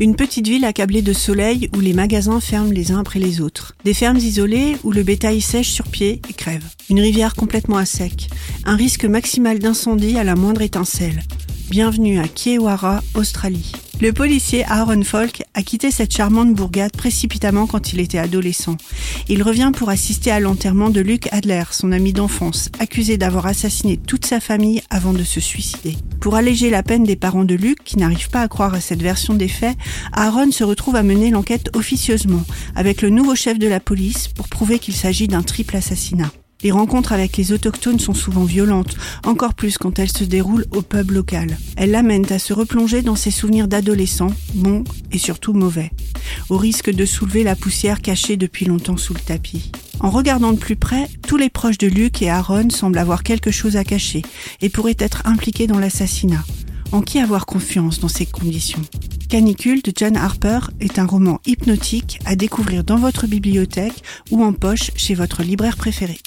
Une petite ville accablée de soleil où les magasins ferment les uns après les autres. Des fermes isolées où le bétail sèche sur pied et crève. Une rivière complètement à sec. Un risque maximal d'incendie à la moindre étincelle. Bienvenue à Kiewara, Australie. Le policier Aaron Falk a quitté cette charmante bourgade précipitamment quand il était adolescent. Il revient pour assister à l'enterrement de Luke Adler, son ami d'enfance, accusé d'avoir assassiné toute sa famille avant de se suicider. Pour alléger la peine des parents de Luke, qui n'arrivent pas à croire à cette version des faits, Aaron se retrouve à mener l'enquête officieusement, avec le nouveau chef de la police, pour prouver qu'il s'agit d'un triple assassinat. Les rencontres avec les autochtones sont souvent violentes, encore plus quand elles se déroulent au pub local. Elles l'amènent à se replonger dans ses souvenirs d'adolescent, bons et surtout mauvais, au risque de soulever la poussière cachée depuis longtemps sous le tapis. En regardant de plus près, tous les proches de Luke et Aaron semblent avoir quelque chose à cacher et pourraient être impliqués dans l'assassinat. En qui avoir confiance dans ces conditions? Canicule de John Harper est un roman hypnotique à découvrir dans votre bibliothèque ou en poche chez votre libraire préféré.